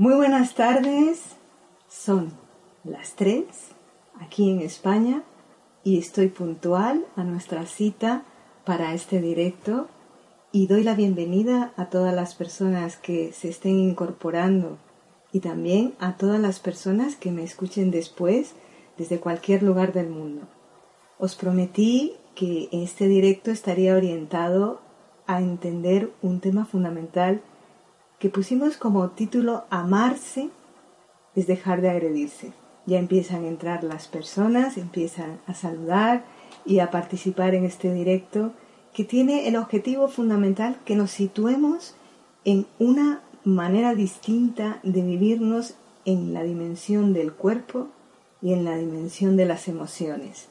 Muy buenas tardes, son las 3 aquí en España y estoy puntual a nuestra cita para este directo y doy la bienvenida a todas las personas que se estén incorporando y también a todas las personas que me escuchen después desde cualquier lugar del mundo. Os prometí que este directo estaría orientado a entender un tema fundamental que pusimos como título Amarse es dejar de agredirse. Ya empiezan a entrar las personas, empiezan a saludar y a participar en este directo que tiene el objetivo fundamental que nos situemos en una manera distinta de vivirnos en la dimensión del cuerpo y en la dimensión de las emociones.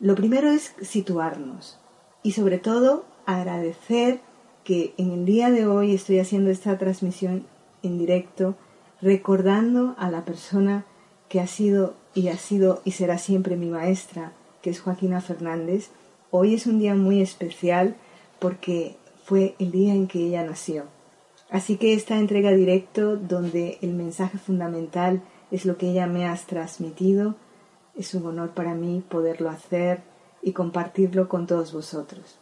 Lo primero es situarnos y sobre todo agradecer que en el día de hoy estoy haciendo esta transmisión en directo recordando a la persona que ha sido y ha sido y será siempre mi maestra, que es Joaquina Fernández. Hoy es un día muy especial porque fue el día en que ella nació. Así que esta entrega directo donde el mensaje fundamental es lo que ella me ha transmitido, es un honor para mí poderlo hacer y compartirlo con todos vosotros.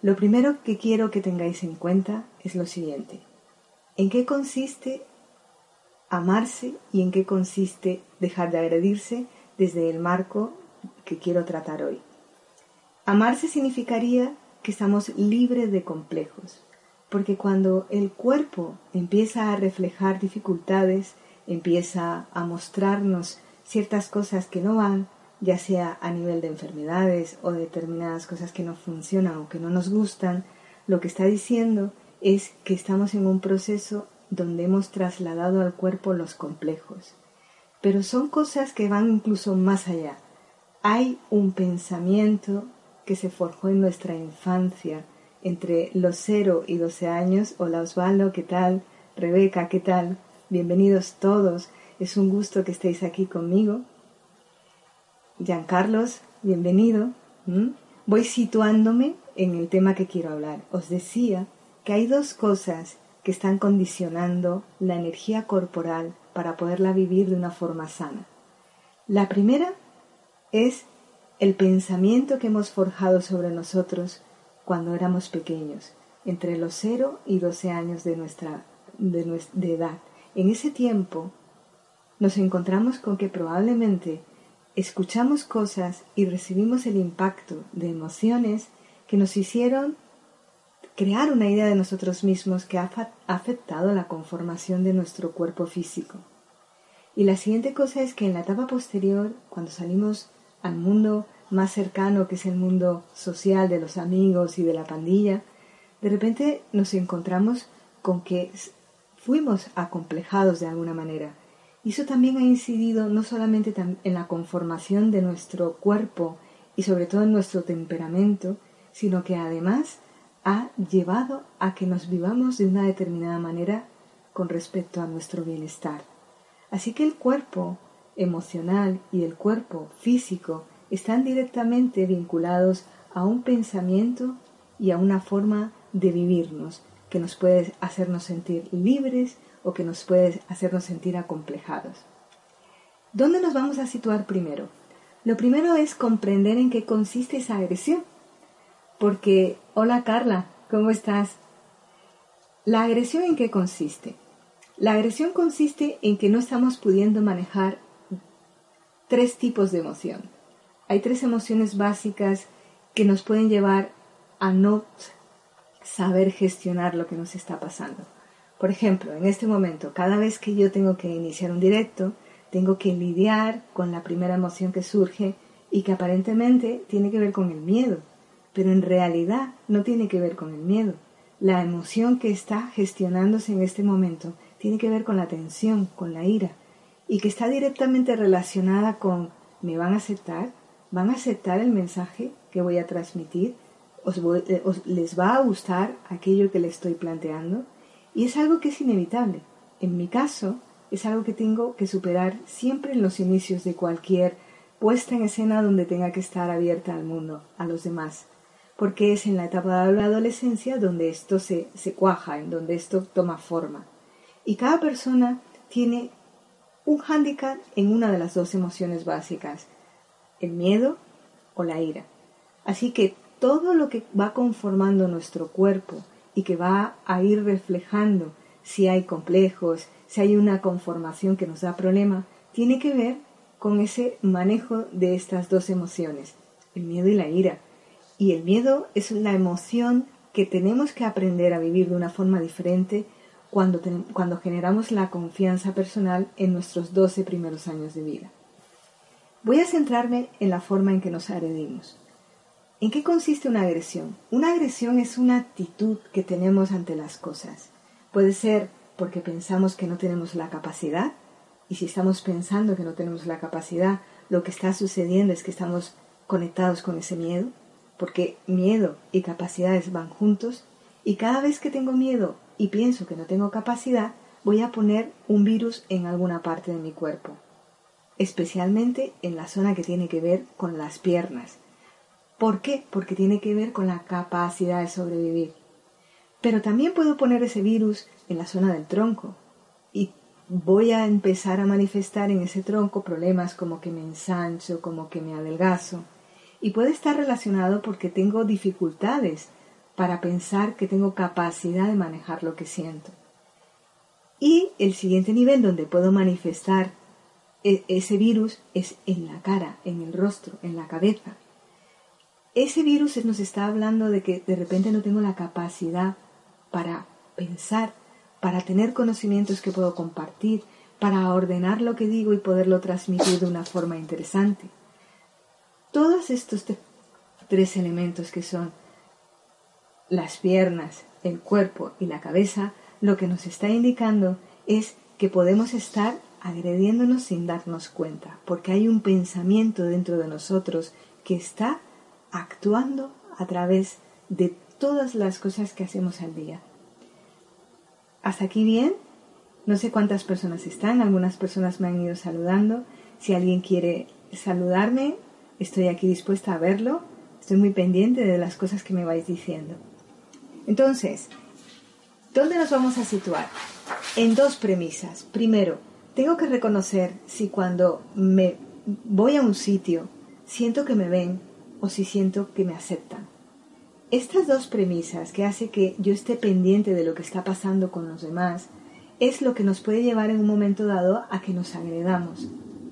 Lo primero que quiero que tengáis en cuenta es lo siguiente. ¿En qué consiste amarse y en qué consiste dejar de agredirse desde el marco que quiero tratar hoy? Amarse significaría que estamos libres de complejos, porque cuando el cuerpo empieza a reflejar dificultades, empieza a mostrarnos ciertas cosas que no van, ya sea a nivel de enfermedades o determinadas cosas que no funcionan o que no nos gustan, lo que está diciendo es que estamos en un proceso donde hemos trasladado al cuerpo los complejos. Pero son cosas que van incluso más allá. Hay un pensamiento que se forjó en nuestra infancia, entre los 0 y 12 años. Hola Osvaldo, ¿qué tal? Rebeca, ¿qué tal? Bienvenidos todos. Es un gusto que estéis aquí conmigo. Carlos, bienvenido. Voy situándome en el tema que quiero hablar. Os decía que hay dos cosas que están condicionando la energía corporal para poderla vivir de una forma sana. La primera es el pensamiento que hemos forjado sobre nosotros cuando éramos pequeños, entre los 0 y 12 años de nuestra de edad. En ese tiempo nos encontramos con que probablemente escuchamos cosas y recibimos el impacto de emociones que nos hicieron crear una idea de nosotros mismos que ha afectado la conformación de nuestro cuerpo físico. Y la siguiente cosa es que en la etapa posterior, cuando salimos al mundo más cercano, que es el mundo social de los amigos y de la pandilla, de repente nos encontramos con que fuimos acomplejados de alguna manera y eso también ha incidido no solamente en la conformación de nuestro cuerpo y sobre todo en nuestro temperamento, sino que además ha llevado a que nos vivamos de una determinada manera con respecto a nuestro bienestar. Así que el cuerpo emocional y el cuerpo físico están directamente vinculados a un pensamiento y a una forma de vivirnos que nos puede hacernos sentir libres o que nos puede hacernos sentir acomplejados. ¿Dónde nos vamos a situar primero? Lo primero es comprender en qué consiste esa agresión. Porque, hola Carla, ¿cómo estás? ¿La agresión en qué consiste? La agresión consiste en que no estamos pudiendo manejar tres tipos de emoción. Hay tres emociones básicas que nos pueden llevar a no saber gestionar lo que nos está pasando. Por ejemplo, en este momento, cada vez que yo tengo que iniciar un directo, tengo que lidiar con la primera emoción que surge y que aparentemente tiene que ver con el miedo, pero en realidad no tiene que ver con el miedo. La emoción que está gestionándose en este momento tiene que ver con la tensión, con la ira, y que está directamente relacionada con ¿me van a aceptar? ¿Van a aceptar el mensaje que voy a transmitir? ¿Os, eh, les va a gustar aquello que les estoy planteando? Y es algo que es inevitable. En mi caso, es algo que tengo que superar siempre en los inicios de cualquier puesta en escena donde tenga que estar abierta al mundo, a los demás. Porque es en la etapa de la adolescencia donde esto se, se cuaja, en donde esto toma forma. Y cada persona tiene un hándicap en una de las dos emociones básicas, el miedo o la ira. Así que todo lo que va conformando nuestro cuerpo y que va a ir reflejando si hay complejos, si hay una conformación que nos da problema, tiene que ver con ese manejo de estas dos emociones, el miedo y la ira. Y el miedo es la emoción que tenemos que aprender a vivir de una forma diferente cuando, cuando generamos la confianza personal en nuestros 12 primeros años de vida. Voy a centrarme en la forma en que nos agredimos. ¿En qué consiste una agresión? Una agresión es una actitud que tenemos ante las cosas. Puede ser porque pensamos que no tenemos la capacidad, y si estamos pensando que no tenemos la capacidad, lo que está sucediendo es que estamos conectados con ese miedo, porque miedo y capacidades van juntos, y cada vez que tengo miedo y pienso que no tengo capacidad, voy a poner un virus en alguna parte de mi cuerpo, especialmente en la zona que tiene que ver con las piernas. ¿Por qué? Porque tiene que ver con la capacidad de sobrevivir. Pero también puedo poner ese virus en la zona del tronco y voy a empezar a manifestar en ese tronco problemas como que me ensancho, como que me adelgazo. Y puede estar relacionado porque tengo dificultades para pensar que tengo capacidad de manejar lo que siento. Y el siguiente nivel donde puedo manifestar e, ese virus es en la cara, en el rostro, en la cabeza. Ese virus nos está hablando de que de repente no tengo la capacidad para pensar, para tener conocimientos que puedo compartir, para ordenar lo que digo y poderlo transmitir de una forma interesante. Todos estos tres elementos que son las piernas, el cuerpo y la cabeza, lo que nos está indicando es que podemos estar agrediéndonos sin darnos cuenta, porque hay un pensamiento dentro de nosotros que está actuando a través de todas las cosas que hacemos al día. ¿Hasta aquí bien? No sé cuántas personas están, algunas personas me han ido saludando. Si alguien quiere saludarme, estoy aquí dispuesta a verlo. Estoy muy pendiente de las cosas que me vais diciendo. Entonces, ¿dónde nos vamos a situar? En dos premisas. Primero, tengo que reconocer si cuando me voy a un sitio siento que me ven o si siento que me aceptan. Estas dos premisas que hace que yo esté pendiente de lo que está pasando con los demás es lo que nos puede llevar en un momento dado a que nos agredamos.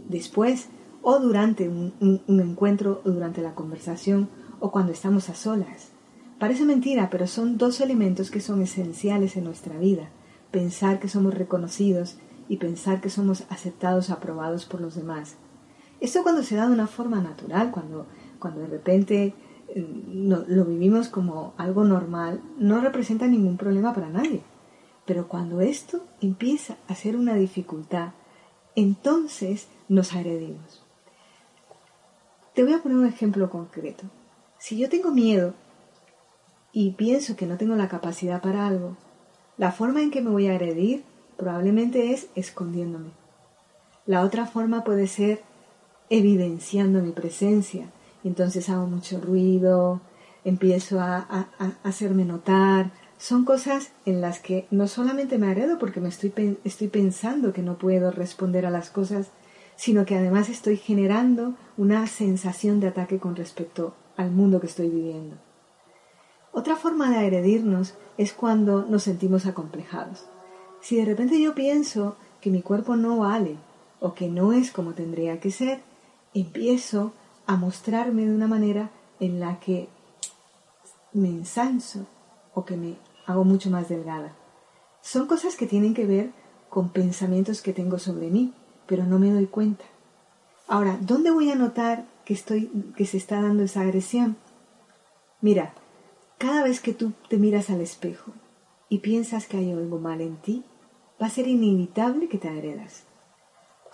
Después o durante un, encuentro o durante la conversación o cuando estamos a solas. Parece mentira, pero son dos elementos que son esenciales en nuestra vida. Pensar que somos reconocidos y pensar que somos aceptados, aprobados por los demás. Esto cuando se da de una forma natural, cuando, cuando de repente lo vivimos como algo normal, no representa ningún problema para nadie. Pero cuando esto empieza a ser una dificultad, entonces nos agredimos. Te voy a poner un ejemplo concreto. Si yo tengo miedo y pienso que no tengo la capacidad para algo, la forma en que me voy a agredir probablemente es escondiéndome. La otra forma puede ser evidenciando mi presencia, entonces hago mucho ruido, empiezo a, hacerme notar. Son cosas en las que no solamente me agredo porque me estoy, estoy pensando que no puedo responder a las cosas, sino que además estoy generando una sensación de ataque con respecto al mundo que estoy viviendo. Otra forma de agredirnos es cuando nos sentimos acomplejados. Si de repente yo pienso que mi cuerpo no vale o que no es como tendría que ser, empiezo a mostrarme de una manera en la que me ensancho o que me hago mucho más delgada. Son cosas que tienen que ver con pensamientos que tengo sobre mí, pero no me doy cuenta. Ahora, ¿dónde voy a notar que estoy que se está dando esa agresión? Mira, cada vez que tú te miras al espejo y piensas que hay algo mal en ti, va a ser inevitable que te agredas.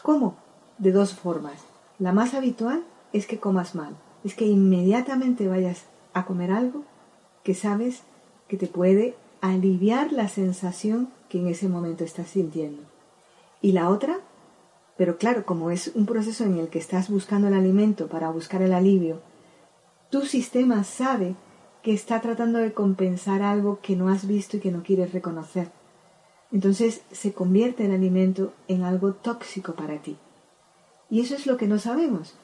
¿Cómo? De dos formas. La más habitual es que comas mal, es que inmediatamente vayas a comer algo que sabes que te puede aliviar la sensación que en ese momento estás sintiendo. Y la otra, pero claro, como es un proceso en el que estás buscando el alimento para buscar el alivio, tu sistema sabe que está tratando de compensar algo que no has visto y que no quieres reconocer. entonces se convierte el alimento en algo tóxico para ti. Y eso es lo que no sabemos.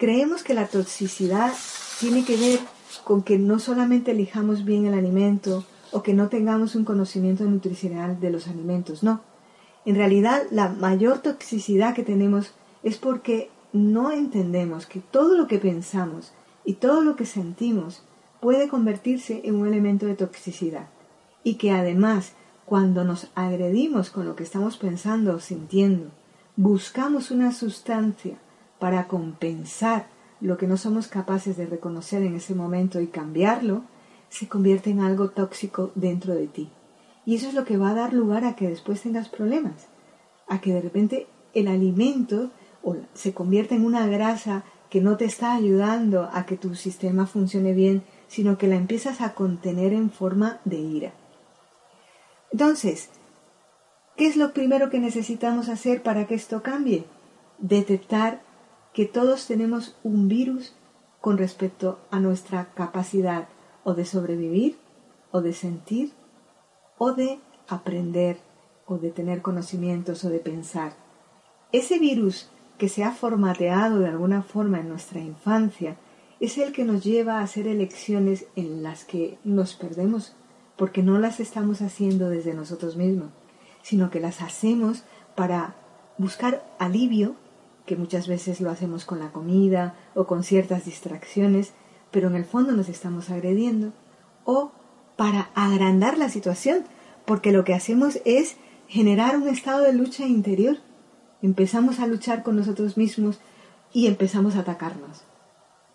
Creemos que la toxicidad tiene que ver con que no solamente elijamos bien el alimento o que no tengamos un conocimiento nutricional de los alimentos, no. En realidad la mayor toxicidad que tenemos es porque no entendemos que todo lo que pensamos y todo lo que sentimos puede convertirse en un elemento de toxicidad y que además cuando nos agredimos con lo que estamos pensando o sintiendo, buscamos una sustancia para compensar lo que no somos capaces de reconocer en ese momento y cambiarlo, se convierte en algo tóxico dentro de ti. Y eso es lo que va a dar lugar a que después tengas problemas, a que de repente el alimento se convierta en una grasa que no te está ayudando a que tu sistema funcione bien, sino que la empiezas a contener en forma de ira. Entonces, ¿qué es lo primero que necesitamos hacer para que esto cambie? Detectar que todos tenemos un virus con respecto a nuestra capacidad o de sobrevivir, o de sentir, o de aprender, o de tener conocimientos, o de pensar. Ese virus que se ha formateado de alguna forma en nuestra infancia es el que nos lleva a hacer elecciones en las que nos perdemos porque no las estamos haciendo desde nosotros mismos, sino que las hacemos para buscar alivio, que muchas veces lo hacemos con la comida o con ciertas distracciones, pero en el fondo nos estamos agrediendo, o para agrandar la situación, porque lo que hacemos es generar un estado de lucha interior. Empezamos a luchar con nosotros mismos y empezamos a atacarnos.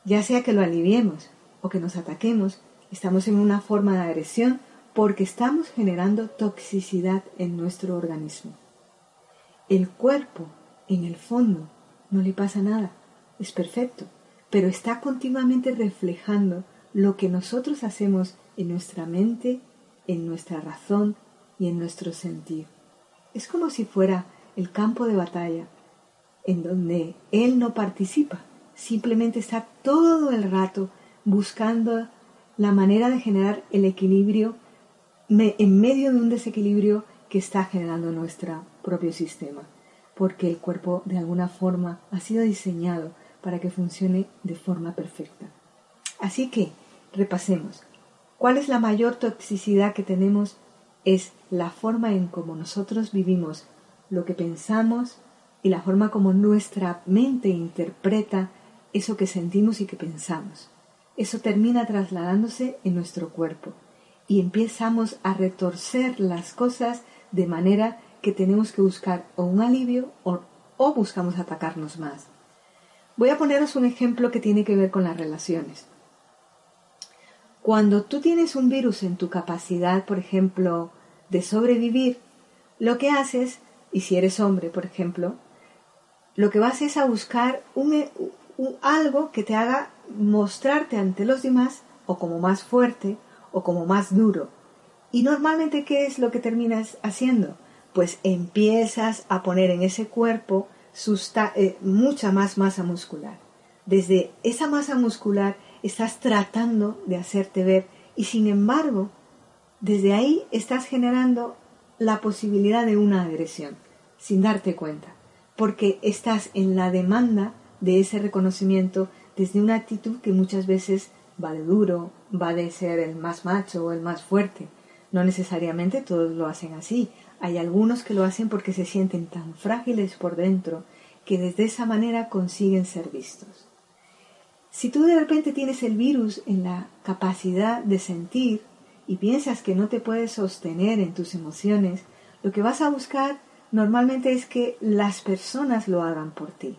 Ya sea que lo aliviemos o que nos ataquemos, estamos en una forma de agresión porque estamos generando toxicidad en nuestro organismo. El cuerpo, en el fondo, no le pasa nada, es perfecto, pero está continuamente reflejando lo que nosotros hacemos en nuestra mente, en nuestra razón y en nuestro sentir. Es como si fuera el campo de batalla en donde él no participa, simplemente está todo el rato buscando la manera de generar el equilibrio en medio de un desequilibrio que está generando nuestro propio sistema, porque el cuerpo de alguna forma ha sido diseñado para que funcione de forma perfecta. Así que, repasemos. ¿Cuál es la mayor toxicidad que tenemos? Es la forma en cómo nosotros vivimos lo que pensamos y la forma como nuestra mente interpreta eso que sentimos y que pensamos. Eso termina trasladándose en nuestro cuerpo y empezamos a retorcer las cosas de manera que tenemos que buscar o un alivio o, buscamos atacarnos más. Voy a poneros un ejemplo que tiene que ver con las relaciones. Cuando tú tienes un virus en tu capacidad, por ejemplo, de sobrevivir, lo que haces, y si eres hombre, por ejemplo, lo que vas es a buscar un, algo que te haga mostrarte ante los demás o como más fuerte o como más duro. Y normalmente, ¿qué es lo que terminas haciendo? Pues empiezas a poner en ese cuerpo eh, mucha más masa muscular. Desde esa masa muscular estás tratando de hacerte ver y sin embargo, desde ahí estás generando la posibilidad de una agresión, sin darte cuenta, porque estás en la demanda de ese reconocimiento desde una actitud que muchas veces va de duro, va de ser el más macho o el más fuerte. No necesariamente todos lo hacen así. Hay algunos que lo hacen porque se sienten tan frágiles por dentro que desde esa manera consiguen ser vistos. Si tú de repente tienes el virus en la capacidad de sentir y piensas que no te puedes sostener en tus emociones, lo que vas a buscar normalmente es que las personas lo hagan por ti.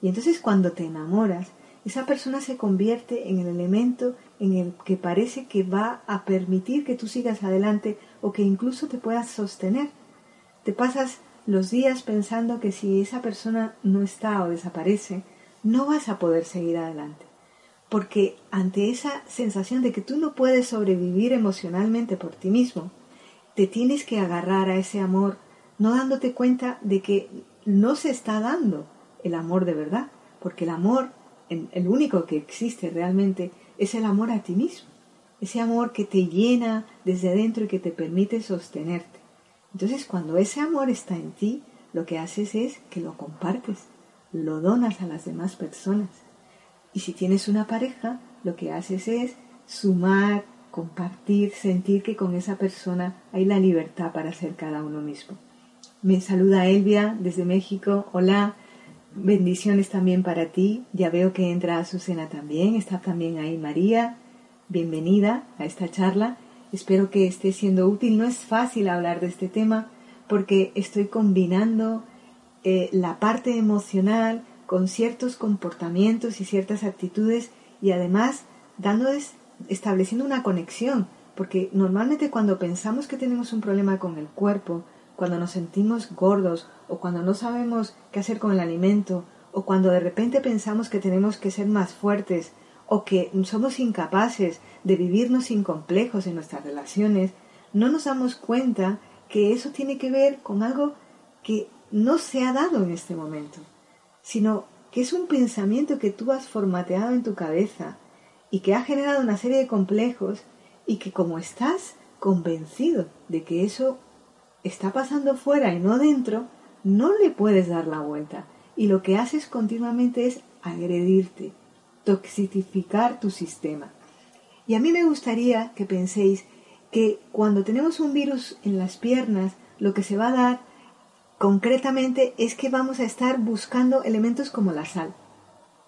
Y entonces cuando te enamoras, esa persona se convierte en el elemento en el que parece que va a permitir que tú sigas adelante o que incluso te puedas sostener. Te pasas los días pensando que si esa persona no está o desaparece, no vas a poder seguir adelante. Porque ante esa sensación de que tú no puedes sobrevivir emocionalmente por ti mismo, te tienes que agarrar a ese amor, no dándote cuenta de que no se está dando el amor de verdad, porque el amor el único que existe realmente es el amor a ti mismo, ese amor que te llena desde dentro y que te permite sostenerte. Entonces, cuando ese amor está en ti, lo que haces es que lo compartes, lo donas a las demás personas. Y si tienes una pareja, lo que haces es sumar, compartir, sentir que con esa persona hay la libertad para ser cada uno mismo. Me saluda Elvia desde México. Hola, bendiciones también para ti. Ya veo que entra Azucena también, está también ahí María. Bienvenida a esta charla. Espero que esté siendo útil. No es fácil hablar de este tema porque estoy combinando eh, la parte emocional con ciertos comportamientos y ciertas actitudes y además dándoles, estableciendo una conexión, porque normalmente cuando pensamos que tenemos un problema con el cuerpo, cuando nos sentimos gordos o cuando no sabemos qué hacer con el alimento o cuando de repente pensamos que tenemos que ser más fuertes o que somos incapaces de vivirnos sin complejos en nuestras relaciones, no nos damos cuenta que eso tiene que ver con algo que no se ha dado en este momento, sino que es un pensamiento que tú has formateado en tu cabeza y que ha generado una serie de complejos y que como estás convencido de que eso está pasando fuera y no dentro, no le puedes dar la vuelta. Y lo que haces continuamente es agredirte, toxificar tu sistema. Y a mí me gustaría que penséis que cuando tenemos un virus en las piernas, lo que se va a dar concretamente es que vamos a estar buscando elementos como la sal.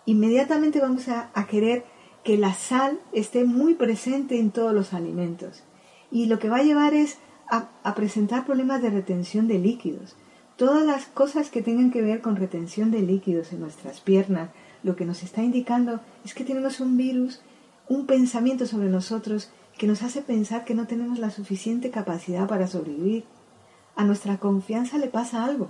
Inmediatamente vamos a, querer que la sal esté muy presente en todos los alimentos. Y lo que va a llevar es a, presentar problemas de retención de líquidos. Todas las cosas que tengan que ver con retención de líquidos en nuestras piernas, lo que nos está indicando es que tenemos un virus, un pensamiento sobre nosotros que nos hace pensar que no tenemos la suficiente capacidad para sobrevivir. A nuestra confianza le pasa algo,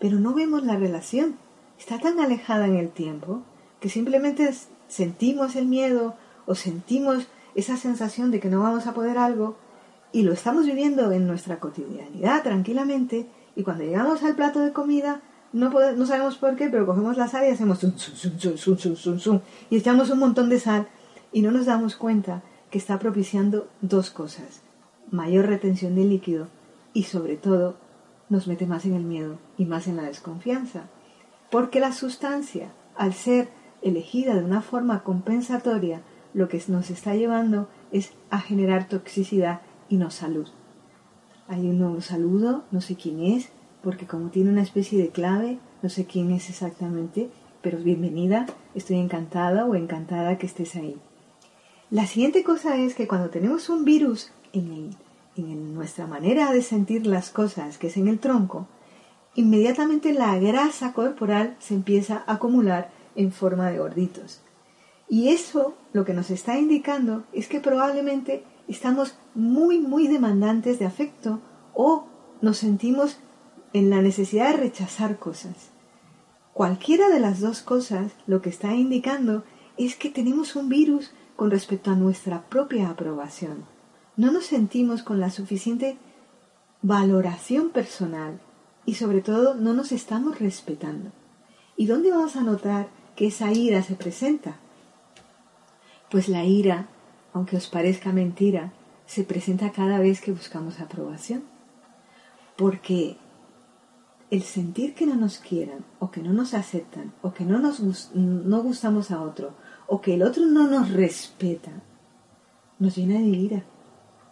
pero no vemos la relación. Está tan alejada en el tiempo que simplemente sentimos el miedo o sentimos esa sensación de que no vamos a poder algo y lo estamos viviendo en nuestra cotidianidad tranquilamente y cuando llegamos al plato de comida no, no sabemos por qué, pero cogemos la sal y hacemos zum, zum, zum, y echamos un montón de sal y no nos damos cuenta que está propiciando dos cosas, mayor retención de líquido y sobre todo nos mete más en el miedo y más en la desconfianza. Porque la sustancia, al ser elegida de una forma compensatoria, lo que nos está llevando es a generar toxicidad y no salud. Hay un nuevo saludo, no sé quién es, porque como tiene una especie de clave, no sé quién es exactamente, pero bienvenida, estoy encantada o encantada que estés ahí. La siguiente cosa es que cuando tenemos un virus en, nuestra manera de sentir las cosas, que es en el tronco, inmediatamente la grasa corporal se empieza a acumular en forma de gorditos. Y eso lo que nos está indicando es que probablemente estamos muy, muy demandantes de afecto o nos sentimos en la necesidad de rechazar cosas. Cualquiera de las dos cosas lo que está indicando es que tenemos un virus con respecto a nuestra propia aprobación. No nos sentimos con la suficiente valoración personal y sobre todo no nos estamos respetando. ¿Y dónde vamos a notar que esa ira se presenta? Pues la ira, aunque os parezca mentira, se presenta cada vez que buscamos aprobación. Porque el sentir que no nos quieran o que no nos aceptan o que no nos no gustamos a otro o que el otro no nos respeta, nos llena de ira,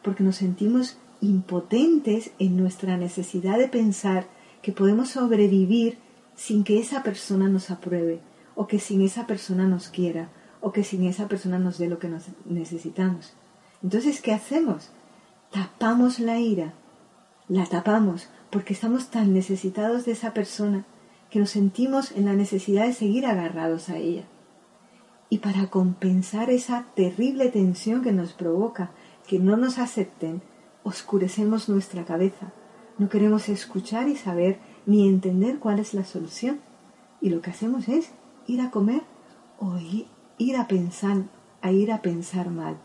porque nos sentimos impotentes en nuestra necesidad de pensar que podemos sobrevivir sin que esa persona nos apruebe, o que sin esa persona nos quiera, o que sin esa persona nos dé lo que nos necesitamos. Entonces, ¿qué hacemos? Tapamos la ira, la tapamos porque estamos tan necesitados de esa persona que nos sentimos en la necesidad de seguir agarrados a ella. Y para compensar esa terrible tensión que nos provoca que no nos acepten, oscurecemos nuestra cabeza. No queremos escuchar y saber ni entender cuál es la solución. Y lo que hacemos es ir a comer o ir a pensar, a ir a pensar mal.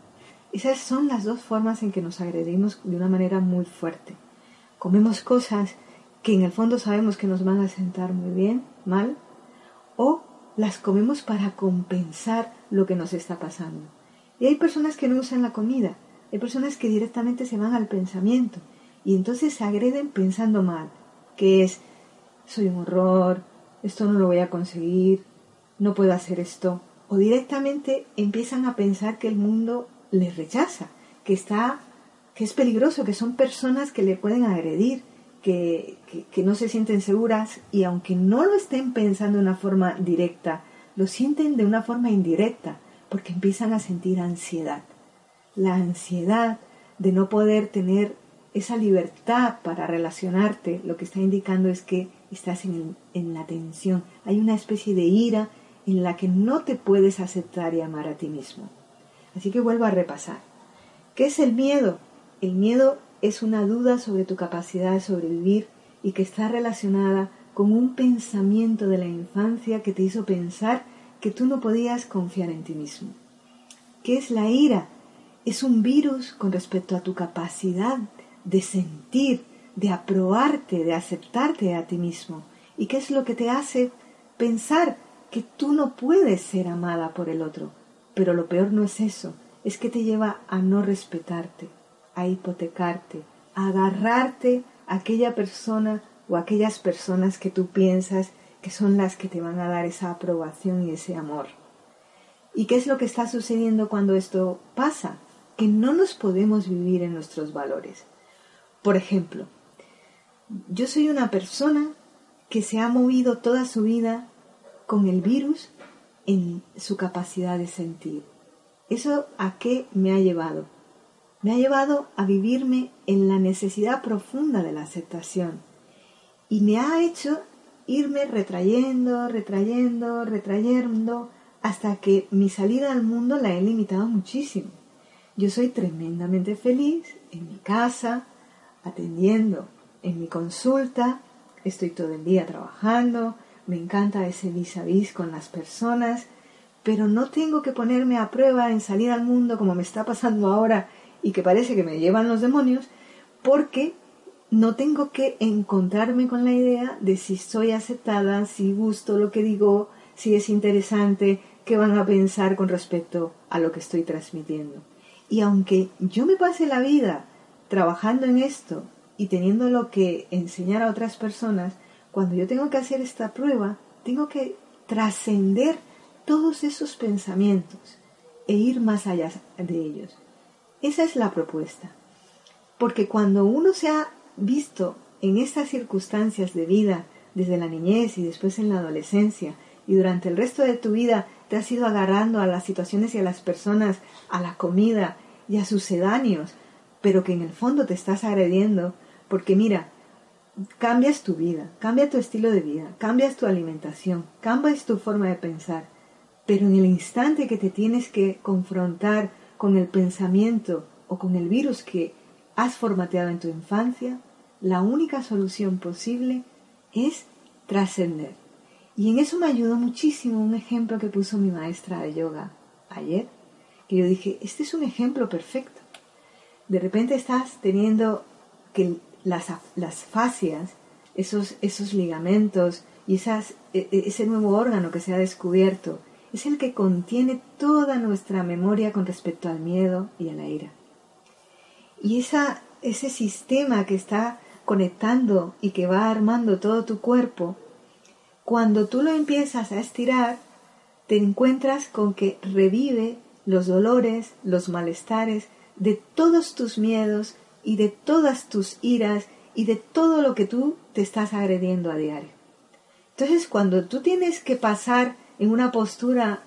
Esas son las dos formas en que nos agredimos de una manera muy fuerte. Comemos cosas que en el fondo sabemos que nos van a sentar muy bien, mal, o las comemos para compensar lo que nos está pasando. Y hay personas que no usan la comida, hay personas que directamente se van al pensamiento y entonces se agreden pensando mal, que es, soy un horror, esto no lo voy a conseguir, no puedo hacer esto, o directamente empiezan a pensar que el mundo les rechaza, que está, que es peligroso, que son personas que le pueden agredir, que, no se sienten seguras y aunque no lo estén pensando de una forma directa, lo sienten de una forma indirecta, porque empiezan a sentir ansiedad. La ansiedad de no poder tener esa libertad para relacionarte, lo que está indicando es que estás en, en la tensión. Hay una especie de ira en la que no te puedes aceptar y amar a ti mismo. Así que vuelvo a repasar. ¿Qué es el miedo? El miedo es una duda sobre tu capacidad de sobrevivir y que está relacionada con un pensamiento de la infancia que te hizo pensar que tú no podías confiar en ti mismo. ¿Qué es la ira? Es un virus con respecto a tu capacidad de sentir, de aprobarte, de aceptarte a ti mismo. ¿Y qué es lo que te hace pensar que tú no puedes ser amada por el otro? Pero lo peor no es eso, es que te lleva a no respetarte, a hipotecarte, a agarrarte a aquella persona o aquellas personas que tú piensas que son las que te van a dar esa aprobación y ese amor. ¿Y qué es lo que está sucediendo cuando esto pasa? Que no nos podemos vivir en nuestros valores. Por ejemplo, yo soy una persona que se ha movido toda su vida con el virus en su capacidad de sentir. ¿Eso a qué me ha llevado? Me ha llevado a vivirme en la necesidad profunda de la aceptación y me ha hecho irme retrayendo, retrayendo, retrayendo, hasta que mi salida al mundo la he limitado muchísimo. Yo soy tremendamente feliz en mi casa, atendiendo en mi consulta, estoy todo el día trabajando, me encanta ese vis a vis con las personas, pero no tengo que ponerme a prueba en salir al mundo como me está pasando ahora y que parece que me llevan los demonios, porque no tengo que encontrarme con la idea de si soy aceptada, si gusto lo que digo, si es interesante, qué van a pensar con respecto a lo que estoy transmitiendo. Y aunque yo me pase la vida trabajando en esto y teniendo lo que enseñar a otras personas, cuando yo tengo que hacer esta prueba, tengo que trascender todos esos pensamientos e ir más allá de ellos. Esa es la propuesta. Porque cuando uno se ha visto en estas circunstancias de vida, desde la niñez y después en la adolescencia, y durante el resto de tu vida te has ido agarrando a las situaciones y a las personas, a la comida y a sucedáneos, pero que en el fondo te estás agrediendo, porque mira, cambias tu vida, cambia tu estilo de vida, cambias tu alimentación, cambias tu forma de pensar, pero en el instante que te tienes que confrontar con el pensamiento o con el virus que has formateado en tu infancia, la única solución posible es trascender. Y en eso me ayudó muchísimo un ejemplo que puso mi maestra de yoga ayer, que yo dije, este es un ejemplo perfecto. De repente estás teniendo que las, las fascias, esos, esos ligamentos y esas, e, e, ese nuevo órgano que se ha descubierto, es el que contiene toda nuestra memoria con respecto al miedo y a la ira. Y esa, ese sistema que está conectando y que va armando todo tu cuerpo, cuando tú lo empiezas a estirar, te encuentras con que revive los dolores, los malestares de todos tus miedos y de todas tus iras y de todo lo que tú te estás agrediendo a diario. Entonces, cuando tú tienes que pasar en una postura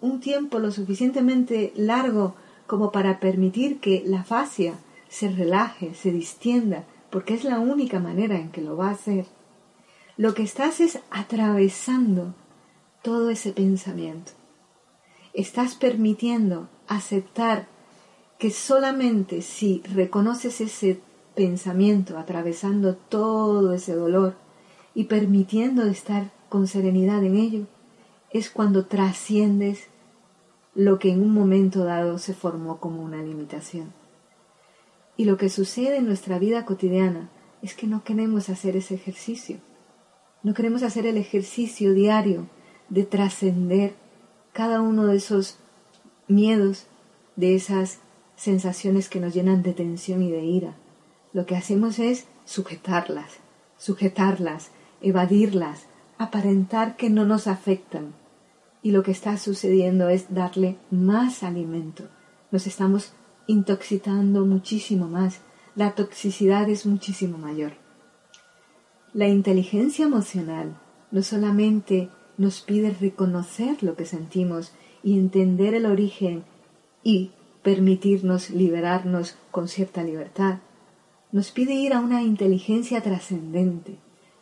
un tiempo lo suficientemente largo como para permitir que la fascia se relaje, se distienda, porque es la única manera en que lo va a hacer, lo que estás es atravesando todo ese pensamiento. Estás permitiendo aceptar que solamente si reconoces ese pensamiento atravesando todo ese dolor y permitiendo estar con serenidad en ello, es cuando trasciendes lo que en un momento dado se formó como una limitación. Y lo que sucede en nuestra vida cotidiana es que no queremos hacer ese ejercicio. No queremos hacer el ejercicio diario de trascender cada uno de esos miedos, de esas sensaciones que nos llenan de tensión y de ira. lo que hacemos es sujetarlas, sujetarlas, evadirlas, aparentar que no nos afectan. Y lo que está sucediendo es darle más alimento. Nos estamos intoxicando muchísimo más. La toxicidad es muchísimo mayor. La inteligencia emocional no solamente nos pide reconocer lo que sentimos y entender el origen y permitirnos liberarnos con cierta libertad, nos pide ir a una inteligencia trascendente,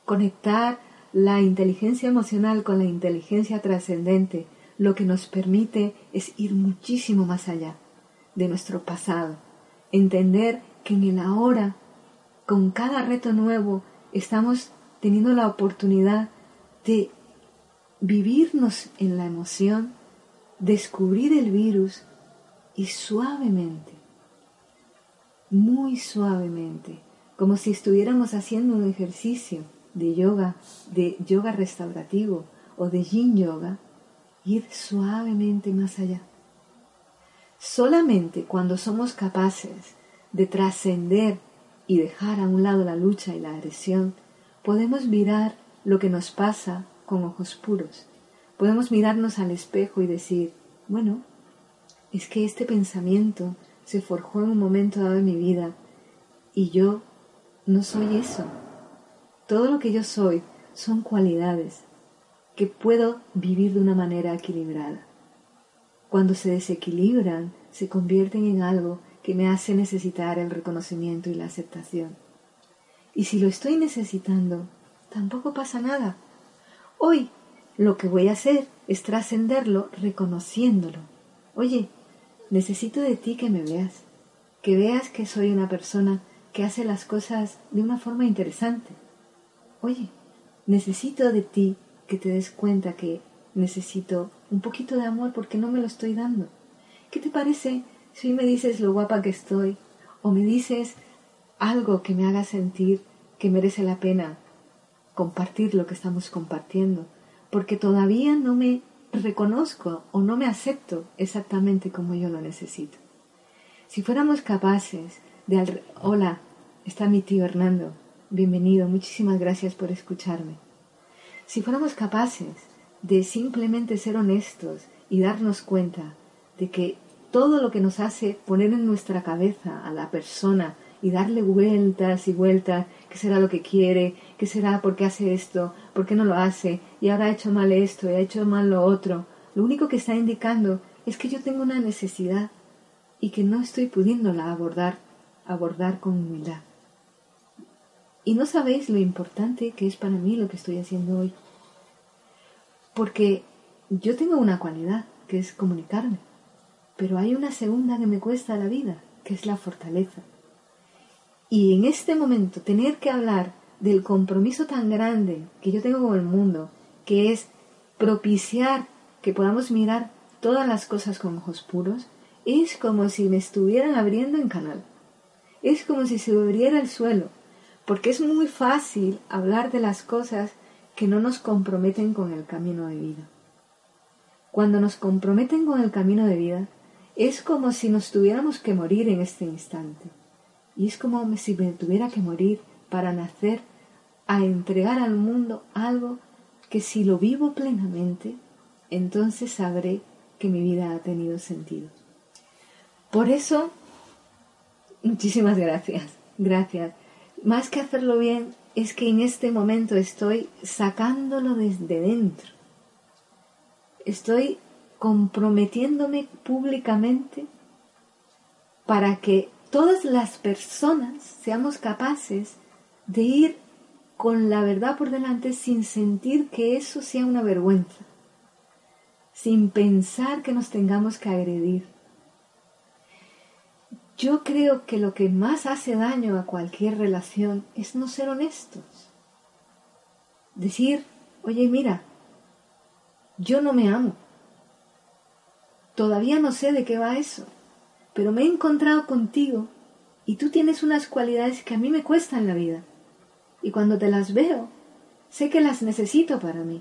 conectar la inteligencia emocional con la inteligencia trascendente, lo que nos permite es ir muchísimo más allá de nuestro pasado, entender que en el ahora, con cada reto nuevo, estamos teniendo la oportunidad de vivirnos en la emoción, descubrir el virus y suavemente, muy suavemente, como si estuviéramos haciendo un ejercicio de yoga, de yoga restaurativo o de yin yoga, ir suavemente más allá. Solamente cuando somos capaces de trascender y dejar a un lado la lucha y la agresión, podemos mirar lo que nos pasa con ojos puros. Podemos mirarnos al espejo y decir, bueno, es que este pensamiento se forjó en un momento dado de mi vida y yo no soy eso. Todo lo que yo soy son cualidades que puedo vivir de una manera equilibrada cuando se desequilibran, se convierten en algo que me hace necesitar el reconocimiento y la aceptación. Y si lo estoy necesitando, tampoco pasa nada. Hoy lo que voy a hacer es trascenderlo reconociéndolo. Oye, necesito de ti que me veas, que veas que soy una persona que hace las cosas de una forma interesante. Oye, necesito de ti que te des cuenta que necesito un poquito de amor porque no me lo estoy dando. ¿Qué te parece si me dices lo guapa que estoy o me dices algo que me haga sentir que merece la pena compartir lo que estamos compartiendo? Porque todavía no me reconozco o no me acepto exactamente como yo lo necesito. Si fuéramos capaces de... Hola, está mi tío Hernando. Bienvenido, muchísimas gracias por escucharme. Si fuéramos capaces de simplemente ser honestos y darnos cuenta de que todo lo que nos hace poner en nuestra cabeza a la persona y darle vueltas y vueltas, qué será lo que quiere, qué será por qué hace esto, por qué no lo hace, y ahora ha hecho mal esto, y ha hecho mal lo otro, lo único que está indicando es que yo tengo una necesidad y que no estoy pudiéndola abordar, abordar con humildad. Y no sabéis lo importante que es para mí lo que estoy haciendo hoy. Porque yo tengo una cualidad, que es comunicarme, pero hay una segunda que me cuesta la vida, que es la fortaleza. Y en este momento tener que hablar del compromiso tan grande que yo tengo con el mundo, que es propiciar que podamos mirar todas las cosas con ojos puros, es como si me estuvieran abriendo en canal. Es como si se abriera el suelo, porque es muy fácil hablar de las cosas que no nos comprometen con el camino de vida. Cuando nos comprometen con el camino de vida, es como si nos tuviéramos que morir en este instante. Y es como si me tuviera que morir para nacer a entregar al mundo algo que si lo vivo plenamente, entonces sabré que mi vida ha tenido sentido. Por eso, muchísimas gracias, gracias. Más que hacerlo bien, es que en este momento estoy sacándolo desde dentro. Estoy comprometiéndome públicamente para que todas las personas seamos capaces de ir con la verdad por delante sin sentir que eso sea una vergüenza, sin pensar que nos tengamos que agredir, yo creo que lo que más hace daño a cualquier relación es no ser honestos. Decir, oye, mira, yo no me amo. Todavía no sé de qué va eso, pero me he encontrado contigo y tú tienes unas cualidades que a mí me cuestan la vida. Y cuando te las veo, sé que las necesito para mí.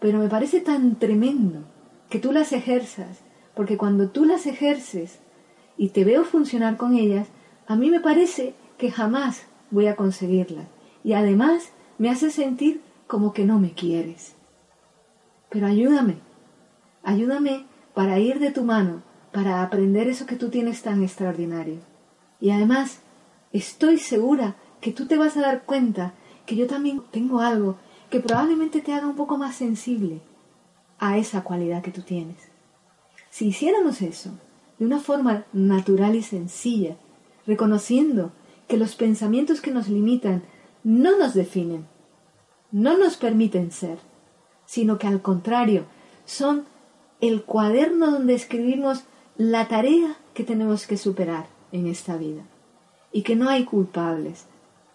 Pero me parece tan tremendo que tú las ejerzas, porque cuando tú las ejerces, y te veo funcionar con ellas, a mí me parece que jamás voy a conseguirla y además me hace sentir como que no me quieres. Pero ayúdame, ayúdame para ir de tu mano, para aprender eso que tú tienes tan extraordinario. Y además, estoy segura que tú te vas a dar cuenta que yo también tengo algo que probablemente te haga un poco más sensible a esa cualidad que tú tienes. Si hiciéramos eso de una forma natural y sencilla, reconociendo que los pensamientos que nos limitan no nos definen, no nos permiten ser, sino que al contrario, son el cuaderno donde escribimos la tarea que tenemos que superar en esta vida y que no hay culpables,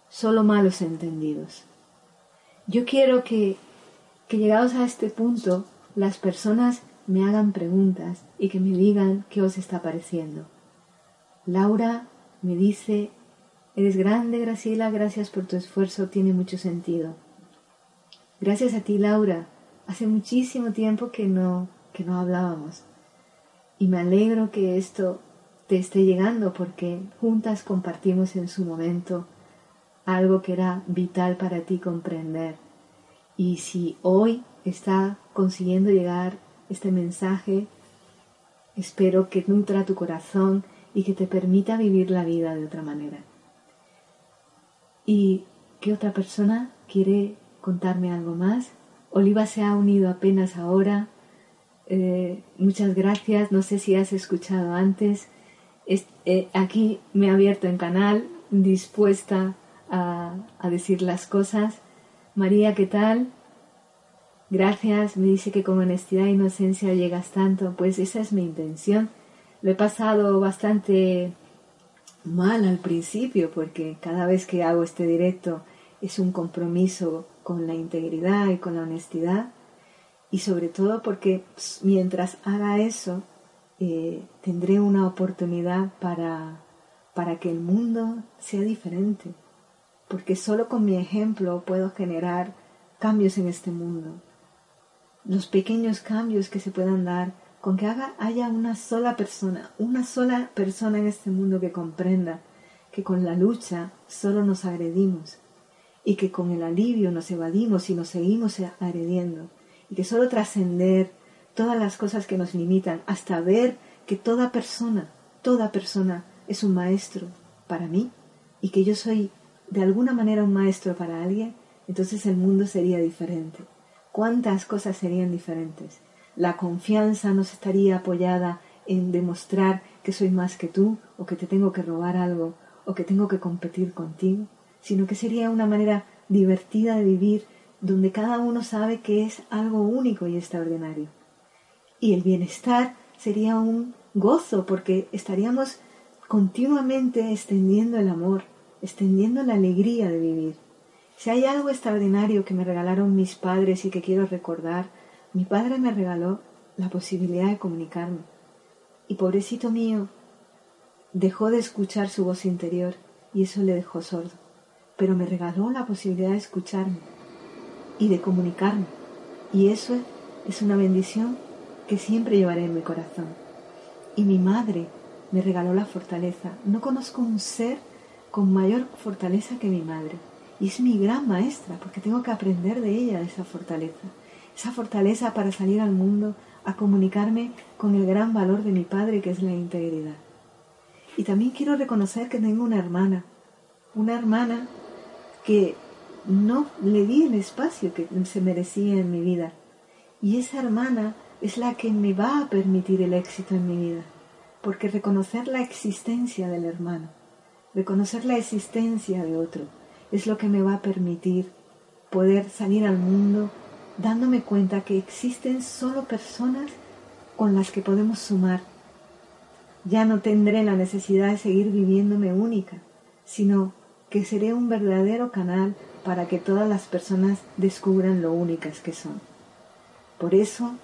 solo malos entendidos. Yo quiero que, que llegados a este punto las personas me hagan preguntas y que me digan qué os está pareciendo. Laura me dice, eres grande, Graciela, gracias por tu esfuerzo, tiene mucho sentido. Gracias a ti, Laura. Hace muchísimo tiempo que no, que no hablábamos. Y me alegro que esto te esté llegando porque juntas compartimos en su momento algo que era vital para ti comprender. Y si hoy está consiguiendo llegar este mensaje, espero que nutra tu corazón y que te permita vivir la vida de otra manera. ¿Y qué otra persona quiere contarme algo más? Oliva se ha unido apenas ahora. Eh, muchas gracias. No sé si has escuchado antes. Eh, aquí me he abierto en canal, dispuesta a, a decir las cosas. María, ¿qué tal? Gracias, me dice que con honestidad e inocencia llegas tanto. Pues esa es mi intención. Lo he pasado bastante mal al principio porque cada vez que hago este directo es un compromiso con la integridad y con la honestidad y sobre todo porque mientras haga eso eh, tendré una oportunidad para, para que el mundo sea diferente, porque solo con mi ejemplo puedo generar cambios en este mundo. Los pequeños cambios que se puedan dar con que haga, haya una sola persona, una sola persona en este mundo que comprenda que con la lucha solo nos agredimos y que con el alivio nos evadimos y nos seguimos agrediendo y que solo trascender todas las cosas que nos limitan, hasta ver que toda persona, toda persona es un maestro para mí y que yo soy de alguna manera un maestro para alguien, entonces el mundo sería diferente. ¿Cuántas cosas serían diferentes? La confianza no estaría apoyada en demostrar que soy más que tú o que te tengo que robar algo o que tengo que competir contigo, sino que sería una manera divertida de vivir donde cada uno sabe que es algo único y extraordinario. Y el bienestar sería un gozo porque estaríamos continuamente extendiendo el amor, extendiendo la alegría de vivir. Si hay algo extraordinario que me regalaron mis padres y que quiero recordar, mi padre me regaló la posibilidad de comunicarme. Y pobrecito mío, dejó de escuchar su voz interior y eso le dejó sordo. Pero me regaló la posibilidad de escucharme y de comunicarme. Y eso es una bendición que siempre llevaré en mi corazón. Y mi madre me regaló la fortaleza. No conozco un ser con mayor fortaleza que mi madre. Y es mi gran maestra, porque tengo que aprender de ella esa fortaleza. Esa fortaleza para salir al mundo a comunicarme con el gran valor de mi padre, que es la integridad. Y también quiero reconocer que tengo una hermana, una hermana que no le di el espacio que se merecía en mi vida. Y esa hermana es la que me va a permitir el éxito en mi vida. Porque reconocer la existencia del hermano, reconocer la existencia de otro, es lo que me va a permitir poder salir al mundo dándome cuenta que existen solo personas con las que podemos sumar. Ya no tendré la necesidad de seguir viviéndome única, sino que seré un verdadero canal para que todas las personas descubran lo únicas que son. Por eso,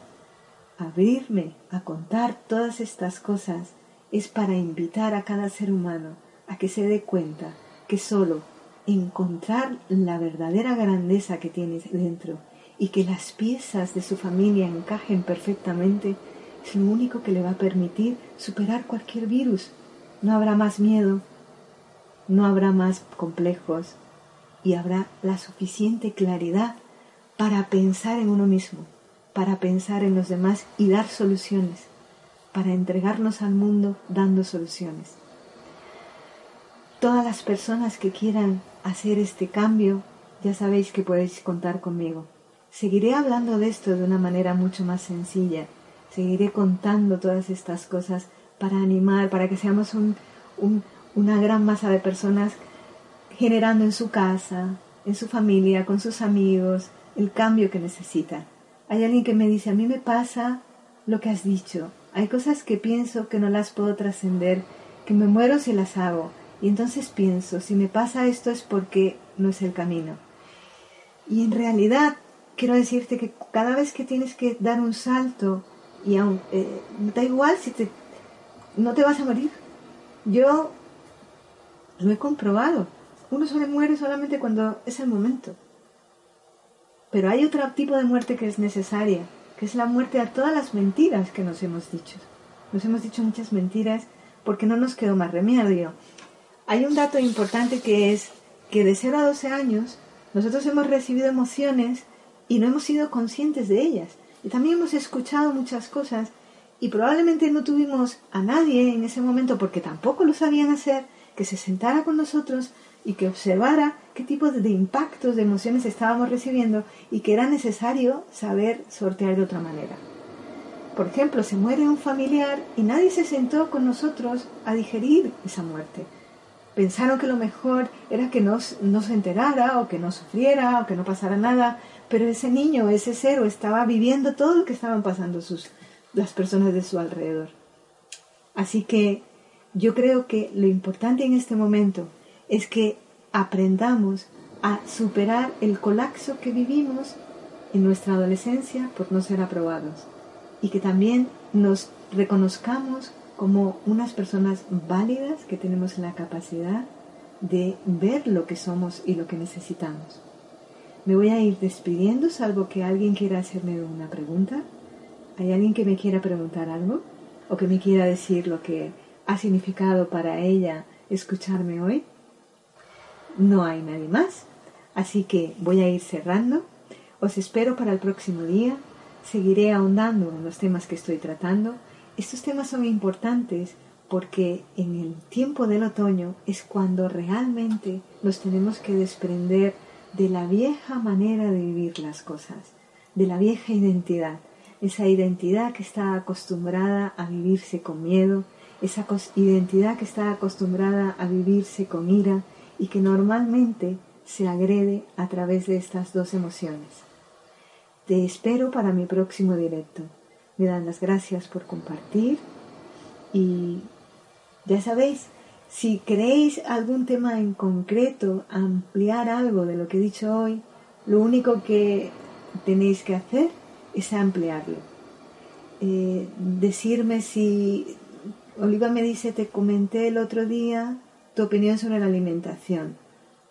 abrirme a contar todas estas cosas es para invitar a cada ser humano a que se dé cuenta que solo encontrar la verdadera grandeza que tiene dentro y que las piezas de su familia encajen perfectamente es lo único que le va a permitir superar cualquier virus. No habrá más miedo, no habrá más complejos y habrá la suficiente claridad para pensar en uno mismo, para pensar en los demás y dar soluciones, para entregarnos al mundo dando soluciones. Todas las personas que quieran hacer este cambio, ya sabéis que podéis contar conmigo. Seguiré hablando de esto de una manera mucho más sencilla. Seguiré contando todas estas cosas para animar, para que seamos una gran masa de personas generando en su casa, en su familia, con sus amigos, el cambio que necesitan. Hay alguien que me dice, a mí me pasa lo que has dicho. Hay cosas que pienso que no las puedo trascender, que me muero si las hago. Y entonces pienso, si me pasa esto es porque no es el camino. Y en realidad quiero decirte que cada vez que tienes que dar un salto, y aún, eh, da igual si te, no te vas a morir. Yo lo he comprobado. Uno solo muere solamente cuando es el momento. Pero hay otro tipo de muerte que es necesaria, que es la muerte a todas las mentiras que nos hemos dicho. Nos hemos dicho muchas mentiras porque no nos quedó más remedio. Hay un dato importante que es que de 0 a 12 años nosotros hemos recibido emociones y no hemos sido conscientes de ellas. Y también hemos escuchado muchas cosas y probablemente no tuvimos a nadie en ese momento porque tampoco lo sabían hacer, que se sentara con nosotros y que observara qué tipo de impactos, de emociones estábamos recibiendo y que era necesario saber sortear de otra manera. Por ejemplo, se muere un familiar y nadie se sentó con nosotros a digerir esa muerte. Pensaron que lo mejor era que no, no se enterara o que no sufriera o que no pasara nada, pero ese niño, ese cero, estaba viviendo todo lo que estaban pasando las personas de su alrededor. Así que yo creo que lo importante en este momento es que aprendamos a superar el colapso que vivimos en nuestra adolescencia por no ser aprobados y que también nos reconozcamos como unas personas válidas que tenemos la capacidad de ver lo que somos y lo que necesitamos. Me voy a ir despidiendo, salvo que alguien quiera hacerme una pregunta. ¿Hay alguien que me quiera preguntar algo? ¿O que me quiera decir lo que ha significado para ella escucharme hoy? No hay nadie más. Así que voy a ir cerrando. Os espero para el próximo día. Seguiré ahondando en los temas que estoy tratando. Estos temas son importantes porque en el tiempo del otoño es cuando realmente nos tenemos que desprender de la vieja manera de vivir las cosas, de la vieja identidad, esa identidad que está acostumbrada a vivirse con miedo, esa identidad que está acostumbrada a vivirse con ira y que normalmente se agrede a través de estas dos emociones. Te espero para mi próximo directo. Me dan las gracias por compartir y ya sabéis, si queréis algún tema en concreto, ampliar algo de lo que he dicho hoy, lo único que tenéis que hacer es ampliarlo. Eh, decirme si, Oliva me dice, te comenté el otro día tu opinión sobre la alimentación.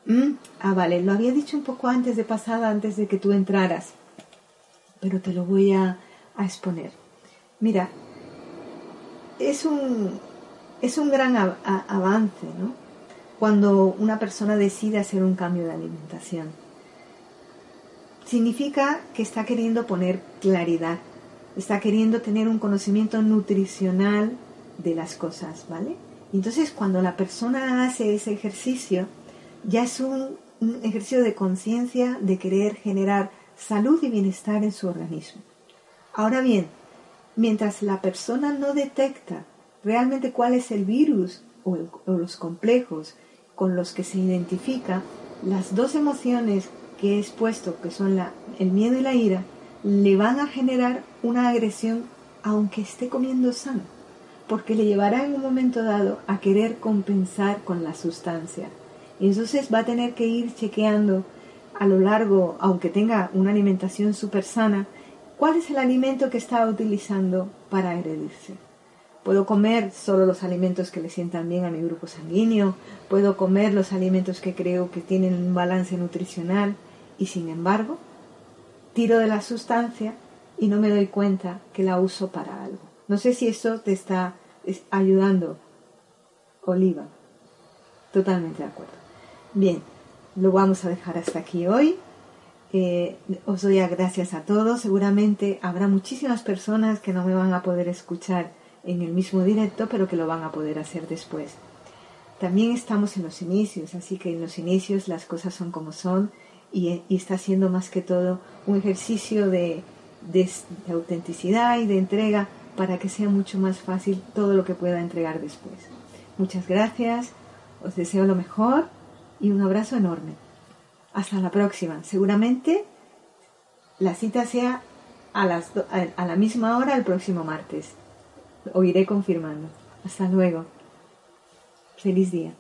¿Mm? Ah, vale, lo había dicho un poco antes de pasada, antes de que tú entraras, pero te lo voy a, a exponer. Mira, es un, es un gran avance, ¿no? Cuando una persona decide hacer un cambio de alimentación. Significa que está queriendo poner claridad, está queriendo tener un conocimiento nutricional de las cosas, ¿vale? Entonces cuando la persona hace ese ejercicio, ya es un, un ejercicio de conciencia de querer generar salud y bienestar en su organismo. Ahora bien, mientras la persona no detecta realmente cuál es el virus o, los complejos con los que se identifica, las dos emociones que he expuesto, que son el miedo y la ira, le van a generar una agresión aunque esté comiendo sano, porque le llevará en un momento dado a querer compensar con la sustancia. Y entonces va a tener que ir chequeando a lo largo, aunque tenga una alimentación súper sana, cuál es el alimento que está utilizando para agredirse. Puedo comer solo los alimentos que le sientan bien a mi grupo sanguíneo, puedo comer los alimentos que creo que tienen un balance nutricional y sin embargo tiro de la sustancia y no me doy cuenta que la uso para algo. No sé si eso te está ayudando, Oliva. Totalmente de acuerdo. Bien, lo vamos a dejar hasta aquí hoy. Eh, os doy gracias a todos. Seguramente habrá muchísimas personas que no me van a poder escuchar en el mismo directo, pero que lo van a poder hacer después. También estamos en los inicios, así que en los inicios las cosas son como son y, está siendo más que todo un ejercicio de, de autenticidad y de entrega para que sea mucho más fácil todo lo que pueda entregar después. Muchas gracias, os deseo lo mejor y un abrazo enorme. Hasta la próxima. Seguramente la cita sea a, las a la misma hora el próximo martes. O iré confirmando. Hasta luego. Feliz día.